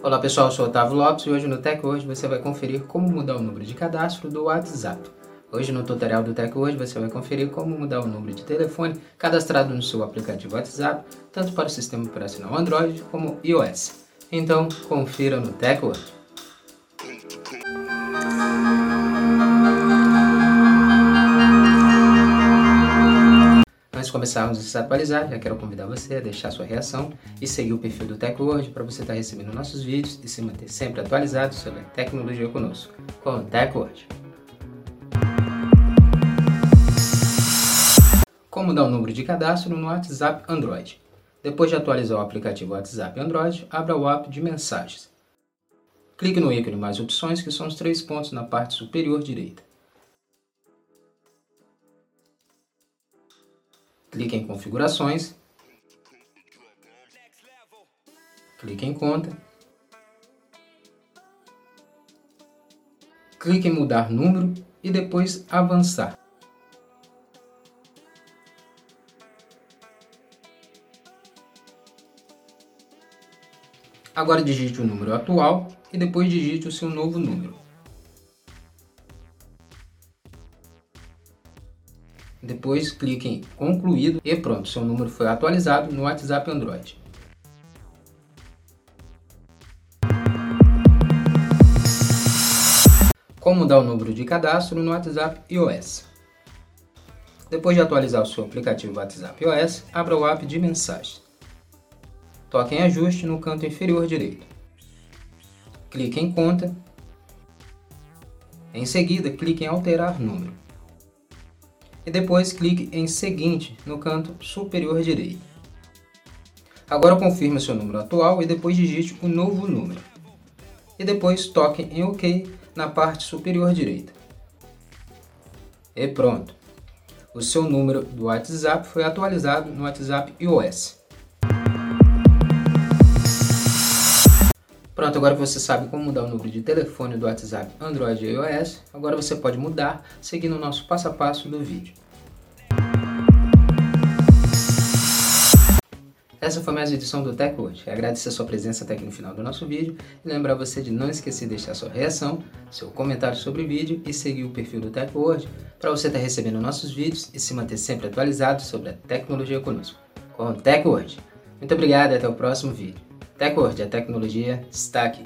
Olá pessoal, eu sou Otávio Lopes e hoje no Tech Hoje você vai conferir como mudar o número de cadastro do WhatsApp. Hoje no tutorial do Tech Hoje você vai conferir como mudar o número de telefone cadastrado no seu aplicativo WhatsApp, tanto para o sistema operacional Android como iOS. Então, confira no Tech Hoje. Antes de começarmos a se atualizar, já quero convidar você a deixar sua reação e seguir o perfil do TechWord para você estar recebendo nossos vídeos e se manter sempre atualizado sobre a tecnologia conosco, com o TechWord. Como dar o um número de cadastro no WhatsApp Android? Depois de atualizar o aplicativo WhatsApp Android, abra o app de mensagens. Clique no ícone mais opções, que são os três pontos na parte superior direita. Clique em configurações, clique em conta, clique em mudar número e depois avançar. Agora digite o número atual e depois digite o seu novo número. Depois clique em concluído e pronto, seu número foi atualizado no WhatsApp Android. Como mudar o número de cadastro no WhatsApp iOS. Depois de atualizar o seu aplicativo WhatsApp iOS, abra o app de mensagens. Toque em ajuste no canto inferior direito. Clique em conta. Em seguida, clique em alterar número e depois clique em seguinte no canto superior direito. Agora confirme seu número atual e depois digite o novo número. E depois toque em OK na parte superior direita. E pronto! O seu número do WhatsApp foi atualizado no WhatsApp iOS. Pronto, agora você sabe como mudar o número de telefone do WhatsApp Android e iOS, agora você pode mudar seguindo o nosso passo a passo do vídeo. Essa foi mais uma edição do Tech hoje. Agradecer a sua presença até aqui no final do nosso vídeo e lembrar você de não esquecer de deixar sua reação, seu comentário sobre o vídeo e seguir o perfil do Tech hoje para você estar recebendo nossos vídeos e se manter sempre atualizado sobre a tecnologia conosco. Com o Tech hoje. Muito obrigado e até o próximo vídeo. TechWord, a tecnologia está aqui.